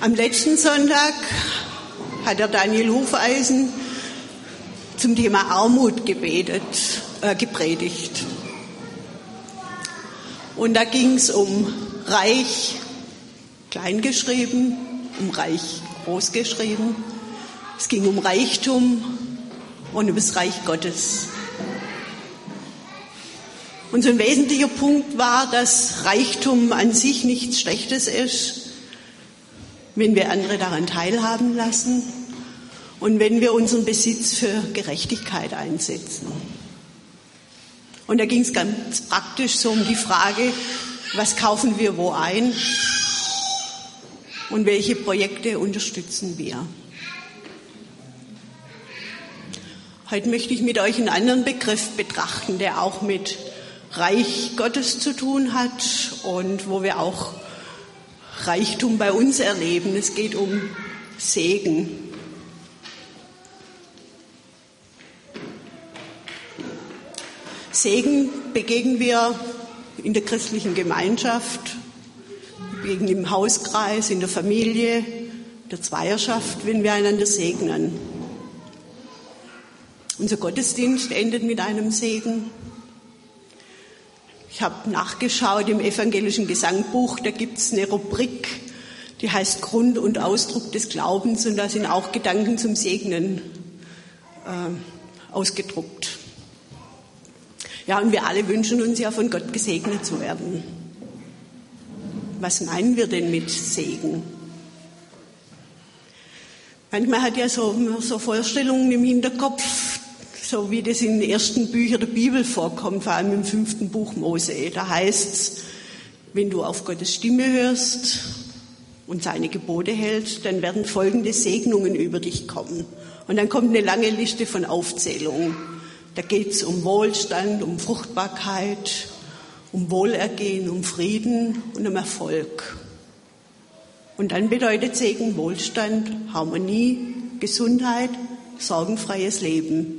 Am letzten Sonntag hat der Daniel Hufeisen zum Thema Armut gebetet, äh, gepredigt. Und da ging es um Reich klein geschrieben, um Reich groß geschrieben. Es ging um Reichtum und um das Reich Gottes. Und so ein wesentlicher Punkt war, dass Reichtum an sich nichts Schlechtes ist, wenn wir andere daran teilhaben lassen und wenn wir unseren Besitz für Gerechtigkeit einsetzen. Und da ging es ganz praktisch so um die Frage, was kaufen wir wo ein und welche Projekte unterstützen wir. Heute möchte ich mit euch einen anderen Begriff betrachten, der auch mit Reich Gottes zu tun hat und wo wir auch Reichtum bei uns erleben. Es geht um Segen. Segen begegnen wir in der christlichen Gemeinschaft, begegnen im Hauskreis, in der Familie, der Zweierschaft, wenn wir einander segnen. Unser Gottesdienst endet mit einem Segen. Ich habe nachgeschaut im evangelischen Gesangbuch, da gibt es eine Rubrik, die heißt Grund und Ausdruck des Glaubens und da sind auch Gedanken zum Segnen äh, ausgedruckt. Ja, und wir alle wünschen uns ja von Gott gesegnet zu werden. Was meinen wir denn mit Segen? Manchmal hat ja so, so Vorstellungen im Hinterkopf, so wie das in den ersten Büchern der Bibel vorkommt, vor allem im fünften Buch Mose. Da heißt es, wenn du auf Gottes Stimme hörst und seine Gebote hältst, dann werden folgende Segnungen über dich kommen. Und dann kommt eine lange Liste von Aufzählungen. Da geht es um Wohlstand, um Fruchtbarkeit, um Wohlergehen, um Frieden und um Erfolg. Und dann bedeutet Segen Wohlstand, Harmonie, Gesundheit, sorgenfreies Leben.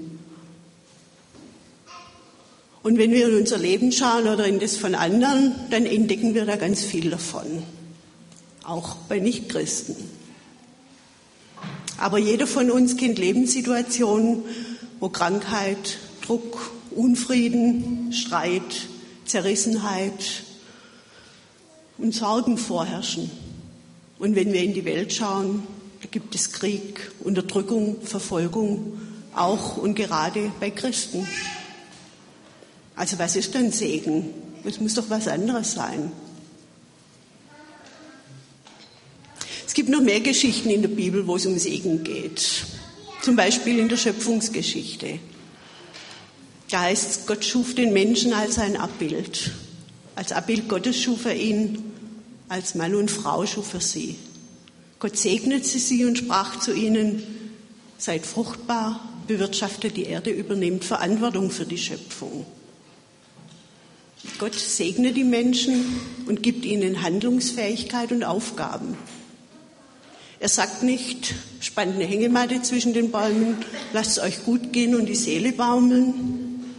Und wenn wir in unser Leben schauen oder in das von anderen, dann entdecken wir da ganz viel davon. Auch bei Nichtchristen. Aber jeder von uns kennt Lebenssituationen, wo Krankheit, Druck, Unfrieden, Streit, Zerrissenheit und Sorgen vorherrschen. Und wenn wir in die Welt schauen, da gibt es Krieg, Unterdrückung, Verfolgung, auch und gerade bei Christen. Also was ist denn Segen? Es muss doch was anderes sein. Es gibt noch mehr Geschichten in der Bibel, wo es um Segen geht. Zum Beispiel in der Schöpfungsgeschichte. Da heißt es, Gott schuf den Menschen als ein Abbild. Als Abbild Gottes schuf er ihn, als Mann und Frau schuf er sie. Gott segnete sie und sprach zu ihnen, seid fruchtbar, bewirtschaftet die Erde, übernehmt Verantwortung für die Schöpfung. Gott segne die Menschen und gibt ihnen Handlungsfähigkeit und Aufgaben. Er sagt nicht, spannt eine Hängematte zwischen den Bäumen, lasst es euch gut gehen und die Seele baumeln,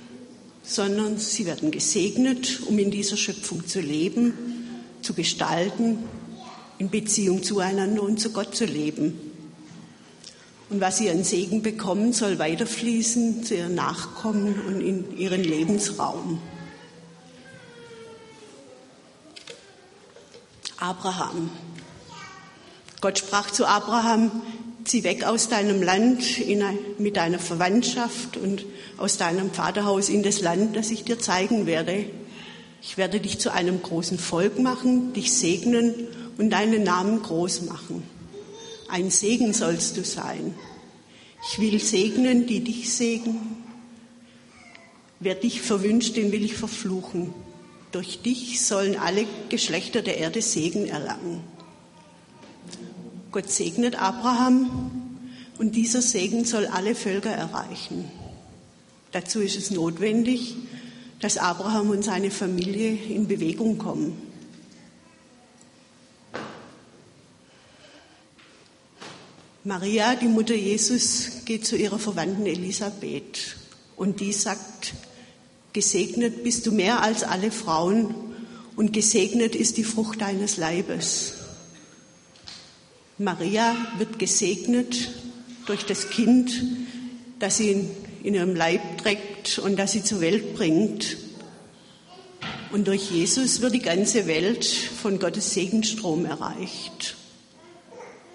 sondern sie werden gesegnet, um in dieser Schöpfung zu leben, zu gestalten, in Beziehung zueinander und zu Gott zu leben. Und was sie an Segen bekommen, soll weiterfließen zu ihren Nachkommen und in ihren Lebensraum. Abraham. Gott sprach zu Abraham, zieh weg aus deinem Land ein, mit deiner Verwandtschaft und aus deinem Vaterhaus in das Land, das ich dir zeigen werde. Ich werde dich zu einem großen Volk machen, dich segnen und deinen Namen groß machen. Ein Segen sollst du sein. Ich will segnen, die dich segnen. Wer dich verwünscht, den will ich verfluchen. Durch dich sollen alle Geschlechter der Erde Segen erlangen. Gott segnet Abraham und dieser Segen soll alle Völker erreichen. Dazu ist es notwendig, dass Abraham und seine Familie in Bewegung kommen. Maria, die Mutter Jesus, geht zu ihrer Verwandten Elisabeth und die sagt, Gesegnet bist du mehr als alle Frauen und gesegnet ist die Frucht deines Leibes. Maria wird gesegnet durch das Kind, das sie in ihrem Leib trägt und das sie zur Welt bringt. Und durch Jesus wird die ganze Welt von Gottes Segenstrom erreicht.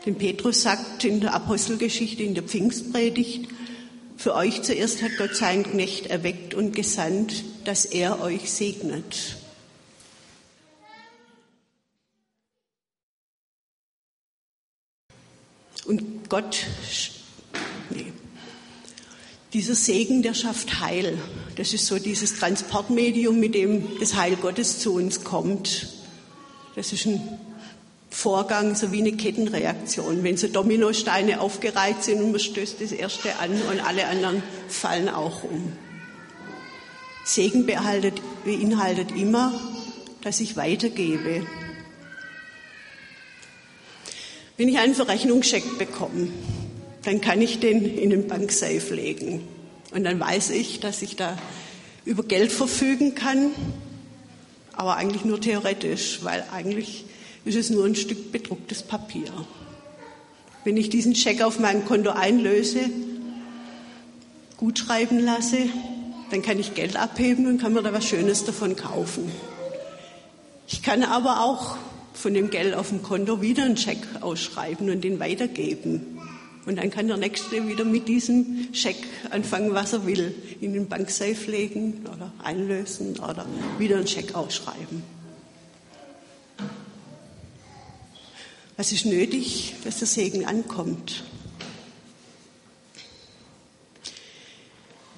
Denn Petrus sagt in der Apostelgeschichte, in der Pfingstpredigt, für euch zuerst hat Gott seinen Knecht erweckt und gesandt, dass er euch segnet. Und Gott, nee, dieser Segen, der schafft Heil. Das ist so dieses Transportmedium, mit dem das Heil Gottes zu uns kommt. Das ist ein Vorgang, so wie eine Kettenreaktion. Wenn so Dominosteine aufgereiht sind und man stößt das erste an und alle anderen fallen auch um. Segen beinhaltet, beinhaltet immer, dass ich weitergebe, wenn ich einen Verrechnungscheck bekomme, dann kann ich den in den Banksafe legen. Und dann weiß ich, dass ich da über Geld verfügen kann, aber eigentlich nur theoretisch, weil eigentlich ist es nur ein Stück bedrucktes Papier. Wenn ich diesen Scheck auf meinem Konto einlöse, gut schreiben lasse, dann kann ich Geld abheben und kann mir da was Schönes davon kaufen. Ich kann aber auch von dem Geld auf dem Konto wieder einen Scheck ausschreiben und den weitergeben. Und dann kann der Nächste wieder mit diesem Scheck anfangen, was er will. In den Banksafe legen oder einlösen oder wieder einen Scheck ausschreiben. Was ist nötig, dass der Segen ankommt?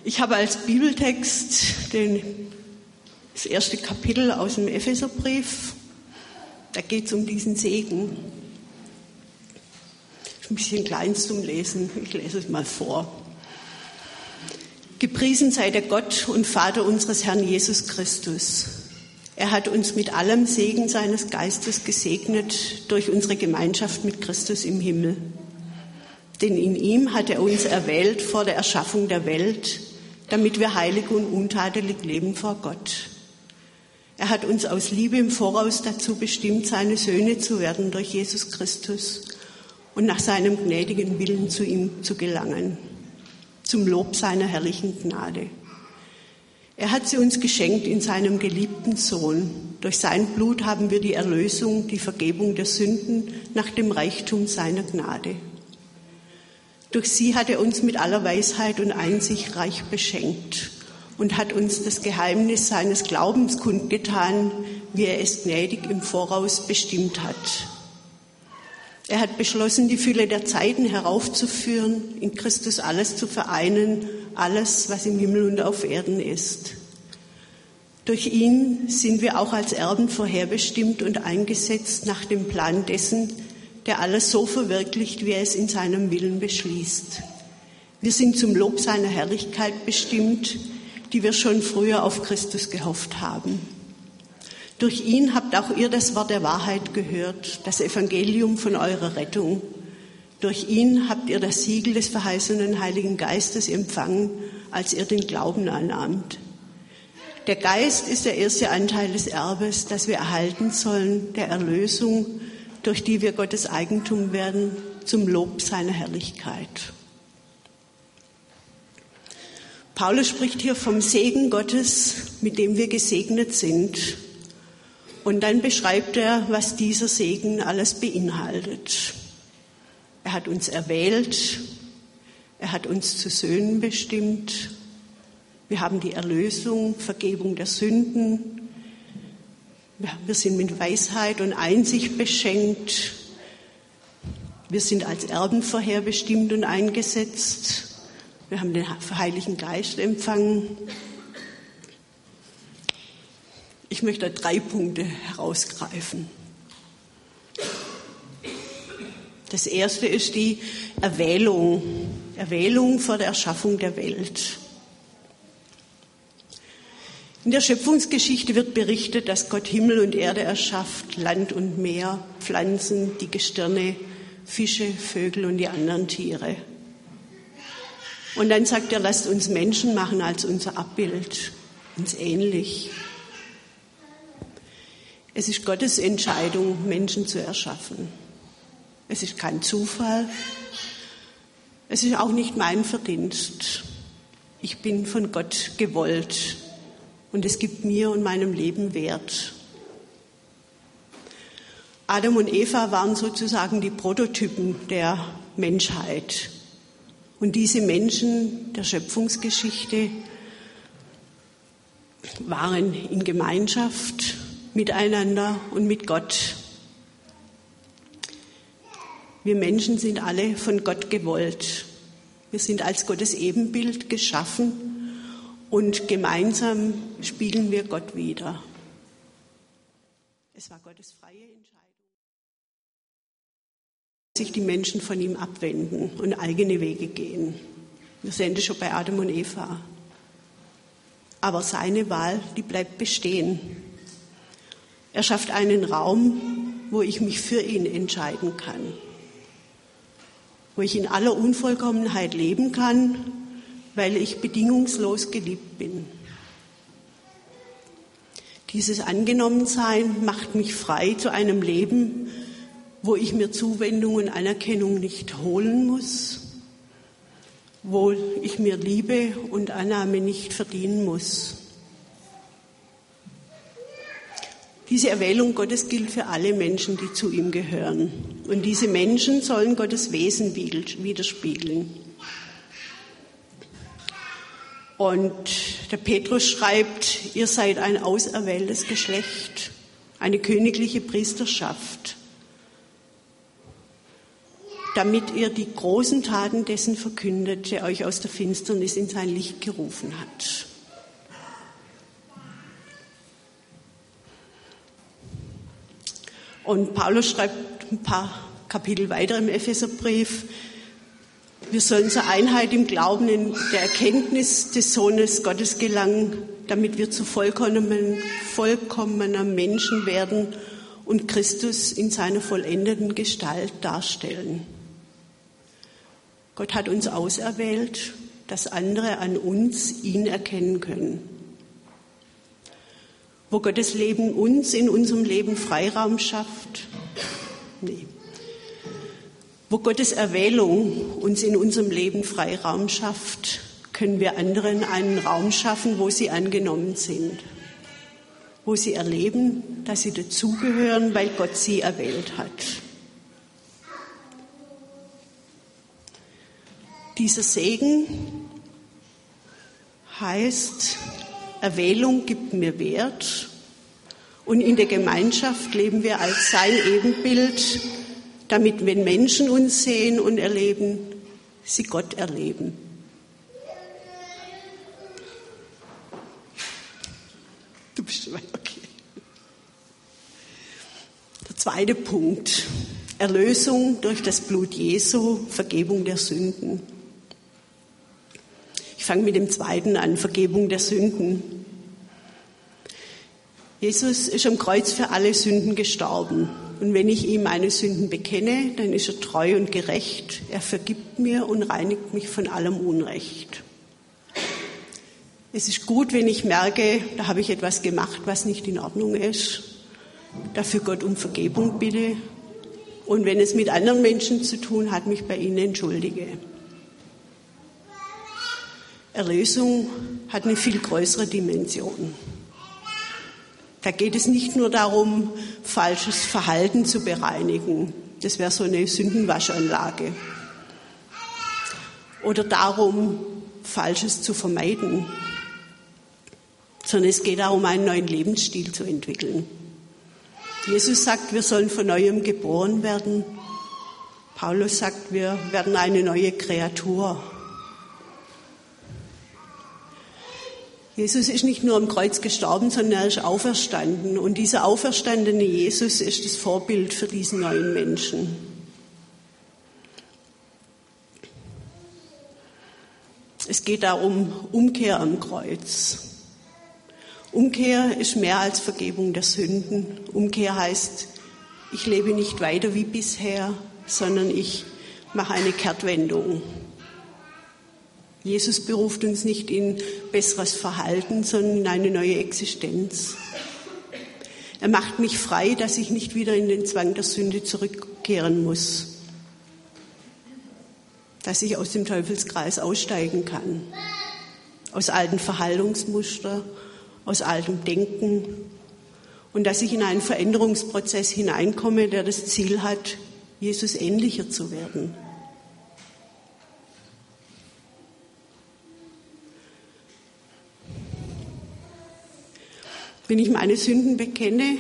Ich habe als Bibeltext den, das erste Kapitel aus dem Epheserbrief da geht es um diesen Segen. Ist ein bisschen klein zum Lesen. Ich lese es mal vor. Gepriesen sei der Gott und Vater unseres Herrn Jesus Christus. Er hat uns mit allem Segen seines Geistes gesegnet durch unsere Gemeinschaft mit Christus im Himmel. Denn in ihm hat er uns erwählt vor der Erschaffung der Welt, damit wir heilig und untadelig leben vor Gott. Er hat uns aus Liebe im Voraus dazu bestimmt, seine Söhne zu werden durch Jesus Christus und nach seinem gnädigen Willen zu ihm zu gelangen, zum Lob seiner herrlichen Gnade. Er hat sie uns geschenkt in seinem geliebten Sohn. Durch sein Blut haben wir die Erlösung, die Vergebung der Sünden nach dem Reichtum seiner Gnade. Durch sie hat er uns mit aller Weisheit und Einsicht reich beschenkt und hat uns das Geheimnis seines Glaubens kundgetan, wie er es gnädig im Voraus bestimmt hat. Er hat beschlossen, die Fülle der Zeiten heraufzuführen, in Christus alles zu vereinen, alles, was im Himmel und auf Erden ist. Durch ihn sind wir auch als Erben vorherbestimmt und eingesetzt nach dem Plan dessen, der alles so verwirklicht, wie er es in seinem Willen beschließt. Wir sind zum Lob seiner Herrlichkeit bestimmt, die wir schon früher auf Christus gehofft haben. Durch ihn habt auch ihr das Wort der Wahrheit gehört, das Evangelium von eurer Rettung. Durch ihn habt ihr das Siegel des verheißenen Heiligen Geistes empfangen, als ihr den Glauben annahmt. Der Geist ist der erste Anteil des Erbes, das wir erhalten sollen, der Erlösung, durch die wir Gottes Eigentum werden, zum Lob seiner Herrlichkeit. Paulus spricht hier vom Segen Gottes, mit dem wir gesegnet sind. Und dann beschreibt er, was dieser Segen alles beinhaltet. Er hat uns erwählt, er hat uns zu Söhnen bestimmt, wir haben die Erlösung, Vergebung der Sünden, wir sind mit Weisheit und Einsicht beschenkt, wir sind als Erben vorherbestimmt und eingesetzt, wir haben den Heiligen Geist empfangen. Ich möchte drei Punkte herausgreifen. Das erste ist die Erwählung. Erwählung vor der Erschaffung der Welt. In der Schöpfungsgeschichte wird berichtet, dass Gott Himmel und Erde erschafft, Land und Meer, Pflanzen, die Gestirne, Fische, Vögel und die anderen Tiere. Und dann sagt er, lasst uns Menschen machen als unser Abbild, uns ähnlich. Es ist Gottes Entscheidung, Menschen zu erschaffen. Es ist kein Zufall. Es ist auch nicht mein Verdienst. Ich bin von Gott gewollt und es gibt mir und meinem Leben Wert. Adam und Eva waren sozusagen die Prototypen der Menschheit. Und diese Menschen der Schöpfungsgeschichte waren in Gemeinschaft miteinander und mit Gott. Wir Menschen sind alle von Gott gewollt. Wir sind als Gottes Ebenbild geschaffen und gemeinsam spiegeln wir Gott wieder. Es war Gottes freie Entscheidung, sich die Menschen von ihm abwenden und eigene Wege gehen. Wir sehen das schon bei Adam und Eva. Aber seine Wahl, die bleibt bestehen. Er schafft einen Raum, wo ich mich für ihn entscheiden kann, wo ich in aller Unvollkommenheit leben kann, weil ich bedingungslos geliebt bin. Dieses Angenommensein macht mich frei zu einem Leben, wo ich mir Zuwendung und Anerkennung nicht holen muss, wo ich mir Liebe und Annahme nicht verdienen muss. Diese Erwählung Gottes gilt für alle Menschen, die zu ihm gehören. Und diese Menschen sollen Gottes Wesen widerspiegeln. Und der Petrus schreibt, ihr seid ein auserwähltes Geschlecht, eine königliche Priesterschaft, damit ihr die großen Taten dessen verkündet, der euch aus der Finsternis in sein Licht gerufen hat. Und Paulus schreibt ein paar Kapitel weiter im Epheserbrief, wir sollen zur Einheit im Glauben in der Erkenntnis des Sohnes Gottes gelangen, damit wir zu vollkommenen, vollkommener Menschen werden und Christus in seiner vollendeten Gestalt darstellen. Gott hat uns auserwählt, dass andere an uns ihn erkennen können. Wo Gottes Leben uns in unserem Leben Freiraum schafft, nee. Wo Gottes Erwählung uns in unserem Leben Freiraum schafft, können wir anderen einen Raum schaffen, wo sie angenommen sind, wo sie erleben, dass sie dazugehören, weil Gott sie erwählt hat. Dieser Segen heißt, Erwählung gibt mir Wert und in der Gemeinschaft leben wir als sein Ebenbild, damit wenn Menschen uns sehen und erleben, sie Gott erleben. Du bist schon okay. Der zweite Punkt. Erlösung durch das Blut Jesu, Vergebung der Sünden. Ich fange mit dem zweiten an, Vergebung der Sünden. Jesus ist am Kreuz für alle Sünden gestorben. Und wenn ich ihm meine Sünden bekenne, dann ist er treu und gerecht. Er vergibt mir und reinigt mich von allem Unrecht. Es ist gut, wenn ich merke, da habe ich etwas gemacht, was nicht in Ordnung ist. Dafür Gott um Vergebung bitte. Und wenn es mit anderen Menschen zu tun hat, mich bei ihnen entschuldige. Erlösung hat eine viel größere Dimension. Da geht es nicht nur darum, falsches Verhalten zu bereinigen. Das wäre so eine Sündenwaschanlage. Oder darum, Falsches zu vermeiden. Sondern es geht darum, einen neuen Lebensstil zu entwickeln. Jesus sagt, wir sollen von neuem geboren werden. Paulus sagt, wir werden eine neue Kreatur. Jesus ist nicht nur am Kreuz gestorben, sondern er ist auferstanden. Und dieser auferstandene Jesus ist das Vorbild für diesen neuen Menschen. Es geht da um Umkehr am Kreuz. Umkehr ist mehr als Vergebung der Sünden. Umkehr heißt, ich lebe nicht weiter wie bisher, sondern ich mache eine Kehrtwendung. Jesus beruft uns nicht in besseres Verhalten, sondern in eine neue Existenz. Er macht mich frei, dass ich nicht wieder in den Zwang der Sünde zurückkehren muss. dass ich aus dem Teufelskreis aussteigen kann, aus alten Verhaltungsmustern, aus altem Denken und dass ich in einen Veränderungsprozess hineinkomme, der das Ziel hat, Jesus ähnlicher zu werden. Wenn ich meine Sünden bekenne,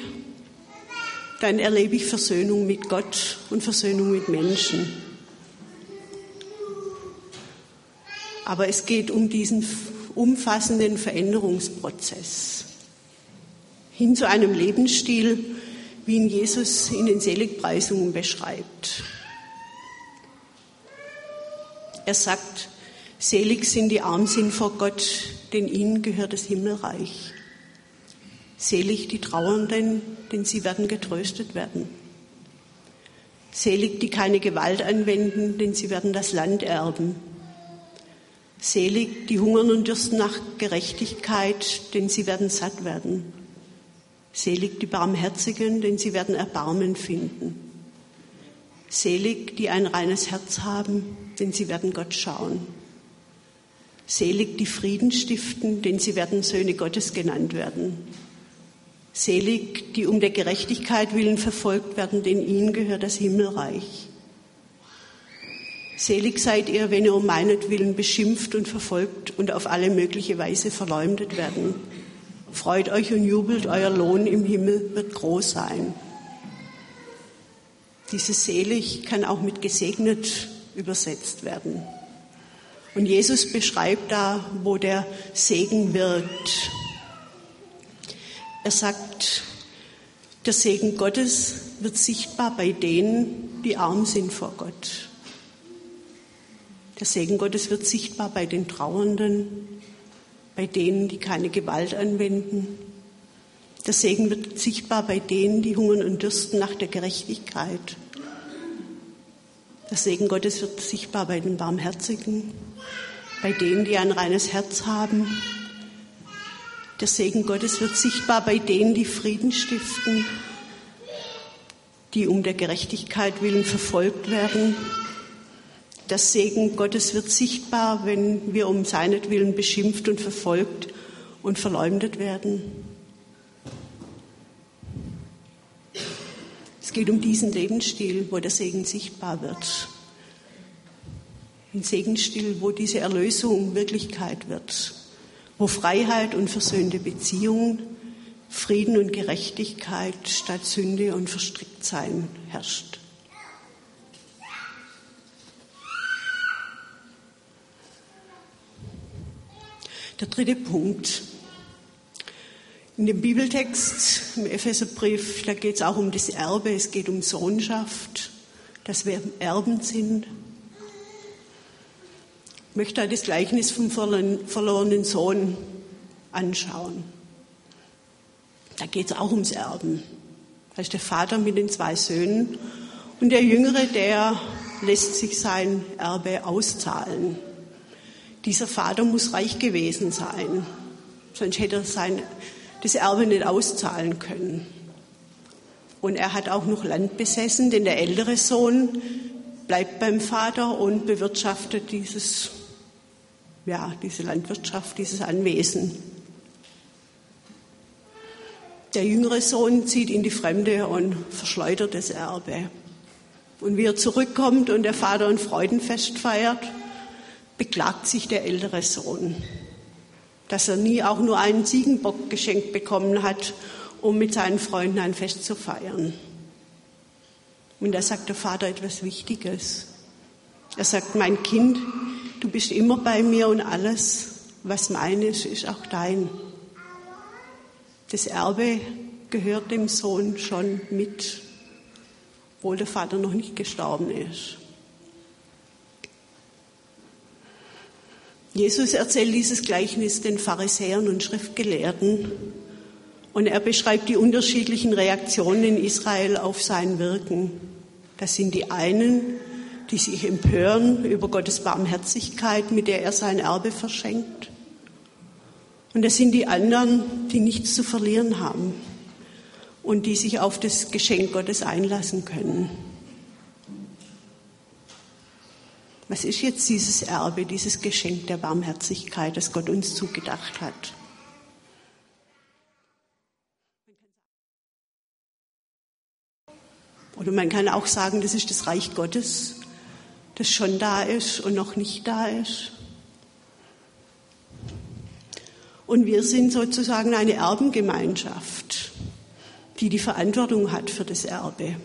dann erlebe ich Versöhnung mit Gott und Versöhnung mit Menschen. Aber es geht um diesen umfassenden Veränderungsprozess hin zu einem Lebensstil, wie ihn Jesus in den Seligpreisungen beschreibt. Er sagt, selig sind die arm sind vor Gott, denn ihnen gehört das Himmelreich. Selig die Trauernden, denn sie werden getröstet werden. Selig die keine Gewalt anwenden, denn sie werden das Land erben. Selig die hungern und dürsten nach Gerechtigkeit, denn sie werden satt werden. Selig die Barmherzigen, denn sie werden Erbarmen finden. Selig die ein reines Herz haben, denn sie werden Gott schauen. Selig die Frieden stiften, denn sie werden Söhne Gottes genannt werden. Selig, die um der Gerechtigkeit willen verfolgt werden, denn ihnen gehört das Himmelreich. Selig seid ihr, wenn ihr um meinetwillen beschimpft und verfolgt und auf alle mögliche Weise verleumdet werden. Freut euch und jubelt, euer Lohn im Himmel wird groß sein. Dieses selig kann auch mit gesegnet übersetzt werden. Und Jesus beschreibt da, wo der Segen wirkt. Er sagt, der Segen Gottes wird sichtbar bei denen, die arm sind vor Gott. Der Segen Gottes wird sichtbar bei den Trauernden, bei denen, die keine Gewalt anwenden. Der Segen wird sichtbar bei denen, die hungern und dürsten nach der Gerechtigkeit. Der Segen Gottes wird sichtbar bei den Barmherzigen, bei denen, die ein reines Herz haben, der Segen Gottes wird sichtbar bei denen, die Frieden stiften, die um der Gerechtigkeit willen verfolgt werden. Der Segen Gottes wird sichtbar, wenn wir um seinetwillen beschimpft und verfolgt und verleumdet werden. Es geht um diesen Lebensstil, wo der Segen sichtbar wird. Ein Segensstil, wo diese Erlösung Wirklichkeit wird wo Freiheit und versöhnte Beziehungen, Frieden und Gerechtigkeit statt Sünde und Verstricktsein herrscht. Der dritte Punkt. In dem Bibeltext im Epheserbrief, da geht es auch um das Erbe, es geht um Sohnschaft, dass wir Erben sind möchte das Gleichnis vom verlorenen Sohn anschauen. Da geht es auch ums Erben. Da ist der Vater mit den zwei Söhnen und der Jüngere, der lässt sich sein Erbe auszahlen. Dieser Vater muss reich gewesen sein, sonst hätte er sein, das Erbe nicht auszahlen können. Und er hat auch noch Land besessen, denn der ältere Sohn bleibt beim Vater und bewirtschaftet dieses ja, diese Landwirtschaft, dieses Anwesen. Der jüngere Sohn zieht in die Fremde und verschleudert das Erbe. Und wie er zurückkommt und der Vater ein Freudenfest feiert, beklagt sich der ältere Sohn, dass er nie auch nur einen Ziegenbock geschenkt bekommen hat, um mit seinen Freunden ein Fest zu feiern. Und da sagt der Vater etwas Wichtiges. Er sagt, mein Kind, du bist immer bei mir und alles, was meines, ist auch dein. Das Erbe gehört dem Sohn schon mit, obwohl der Vater noch nicht gestorben ist. Jesus erzählt dieses Gleichnis den Pharisäern und Schriftgelehrten und er beschreibt die unterschiedlichen Reaktionen in Israel auf sein Wirken. Das sind die einen, die sich empören über Gottes Barmherzigkeit, mit der er sein Erbe verschenkt. Und das sind die anderen, die nichts zu verlieren haben und die sich auf das Geschenk Gottes einlassen können. Was ist jetzt dieses Erbe, dieses Geschenk der Barmherzigkeit, das Gott uns zugedacht hat? Oder man kann auch sagen, das ist das Reich Gottes, das schon da ist und noch nicht da ist. Und wir sind sozusagen eine Erbengemeinschaft, die die Verantwortung hat für das Erbe,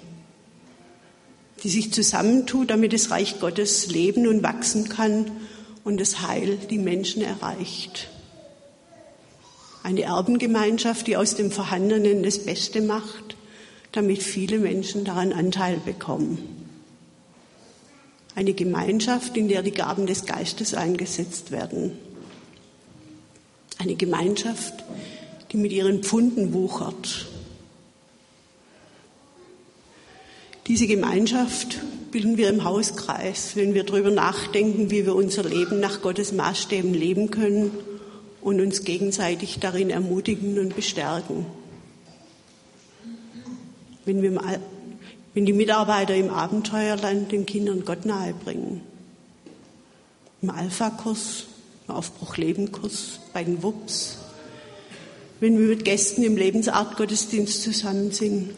die sich zusammentut, damit das Reich Gottes leben und wachsen kann und das Heil die Menschen erreicht. Eine Erbengemeinschaft, die aus dem Vorhandenen das Beste macht damit viele Menschen daran Anteil bekommen. Eine Gemeinschaft, in der die Gaben des Geistes eingesetzt werden. Eine Gemeinschaft, die mit ihren Pfunden wuchert. Diese Gemeinschaft bilden wir im Hauskreis, wenn wir darüber nachdenken, wie wir unser Leben nach Gottes Maßstäben leben können und uns gegenseitig darin ermutigen und bestärken wenn, wir, wenn die Mitarbeiter im Abenteuerland den Kindern Gott nahebringen. Im Alpha-Kurs, im Aufbruch-Leben-Kurs, bei den WUPs. Wenn wir mit Gästen im Lebensart-Gottesdienst zusammen sind.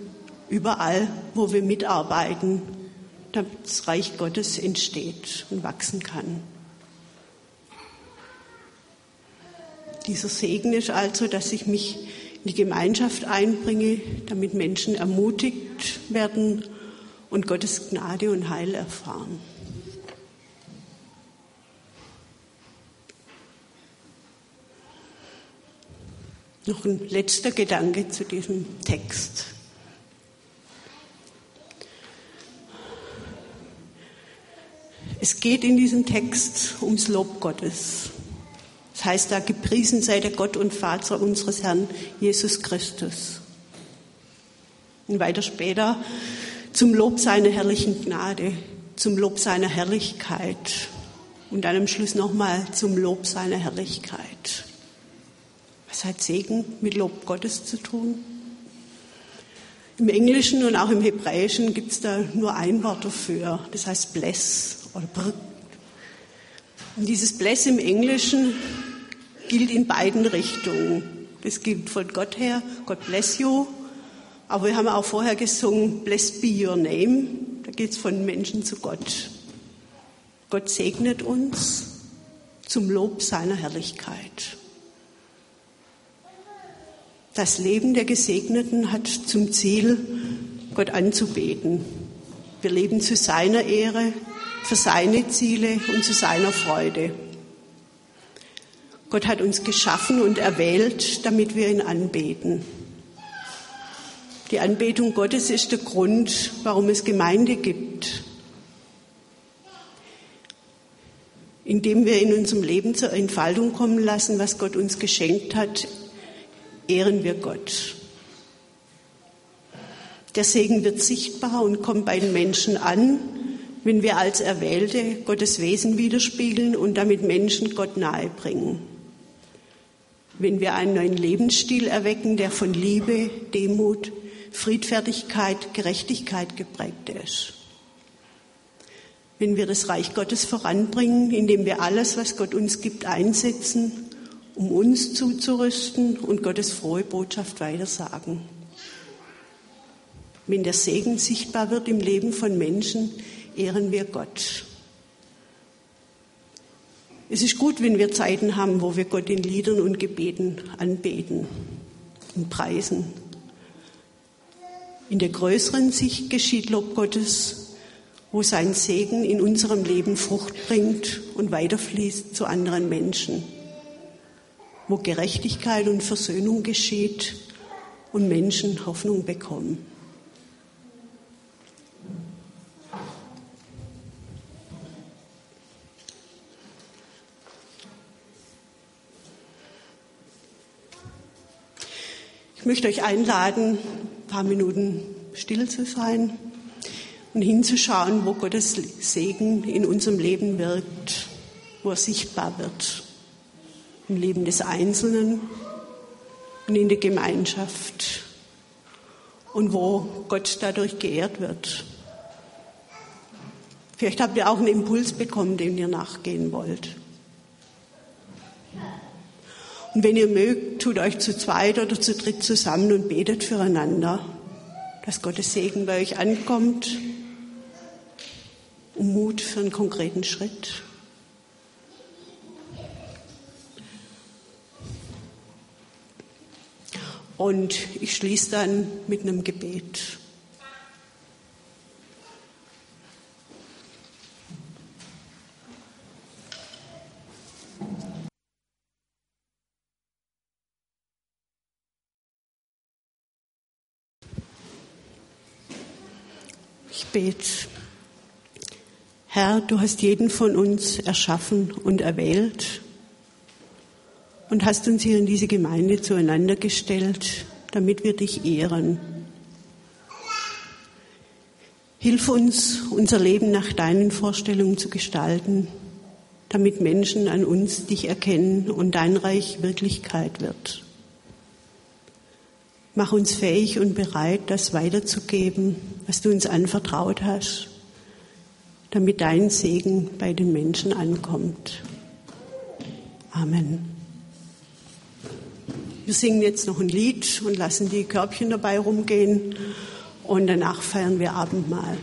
Überall, wo wir mitarbeiten, damit das Reich Gottes entsteht und wachsen kann. Dieser Segen ist also, dass ich mich in die Gemeinschaft einbringe, damit Menschen ermutigt werden und Gottes Gnade und Heil erfahren. Noch ein letzter Gedanke zu diesem Text. Es geht in diesem Text ums Lob Gottes. Das heißt da, gepriesen sei der Gott und Vater unseres Herrn Jesus Christus. Und weiter später zum Lob seiner herrlichen Gnade, zum Lob seiner Herrlichkeit und dann am Schluss nochmal zum Lob seiner Herrlichkeit. Was hat Segen mit Lob Gottes zu tun? Im Englischen und auch im Hebräischen gibt es da nur ein Wort dafür, das heißt bless oder brr. Und dieses bless im Englischen gilt in beiden Richtungen. Das gilt von Gott her, God bless you. Aber wir haben auch vorher gesungen, Blessed be your name. Da geht es von Menschen zu Gott. Gott segnet uns zum Lob seiner Herrlichkeit. Das Leben der Gesegneten hat zum Ziel, Gott anzubeten. Wir leben zu seiner Ehre, für seine Ziele und zu seiner Freude. Gott hat uns geschaffen und erwählt, damit wir ihn anbeten. Die Anbetung Gottes ist der Grund, warum es Gemeinde gibt. Indem wir in unserem Leben zur Entfaltung kommen lassen, was Gott uns geschenkt hat, ehren wir Gott. Der Segen wird sichtbar und kommt bei den Menschen an, wenn wir als Erwählte Gottes Wesen widerspiegeln und damit Menschen Gott nahebringen wenn wir einen neuen Lebensstil erwecken, der von Liebe, Demut, Friedfertigkeit, Gerechtigkeit geprägt ist. Wenn wir das Reich Gottes voranbringen, indem wir alles, was Gott uns gibt, einsetzen, um uns zuzurüsten und Gottes frohe Botschaft weitersagen. Wenn der Segen sichtbar wird im Leben von Menschen, ehren wir Gott. Es ist gut, wenn wir Zeiten haben, wo wir Gott in Liedern und Gebeten anbeten und preisen. In der größeren Sicht geschieht Lob Gottes, wo sein Segen in unserem Leben Frucht bringt und weiterfließt zu anderen Menschen, wo Gerechtigkeit und Versöhnung geschieht und Menschen Hoffnung bekommen. Möchte euch einladen, ein paar Minuten still zu sein und hinzuschauen, wo Gottes Segen in unserem Leben wirkt, wo er sichtbar wird. Im Leben des Einzelnen und in der Gemeinschaft und wo Gott dadurch geehrt wird. Vielleicht habt ihr auch einen Impuls bekommen, dem ihr nachgehen wollt. Und wenn ihr mögt, tut euch zu zweit oder zu dritt zusammen und betet füreinander, dass Gottes Segen bei euch ankommt, um Mut für einen konkreten Schritt. Und ich schließe dann mit einem Gebet. Gebet. Herr, du hast jeden von uns erschaffen und erwählt und hast uns hier in diese Gemeinde zueinander gestellt, damit wir dich ehren. Hilf uns, unser Leben nach deinen Vorstellungen zu gestalten, damit Menschen an uns dich erkennen und dein Reich Wirklichkeit wird. Mach uns fähig und bereit, das weiterzugeben, was du uns anvertraut hast, damit dein Segen bei den Menschen ankommt. Amen. Wir singen jetzt noch ein Lied und lassen die Körbchen dabei rumgehen und danach feiern wir Abendmahl.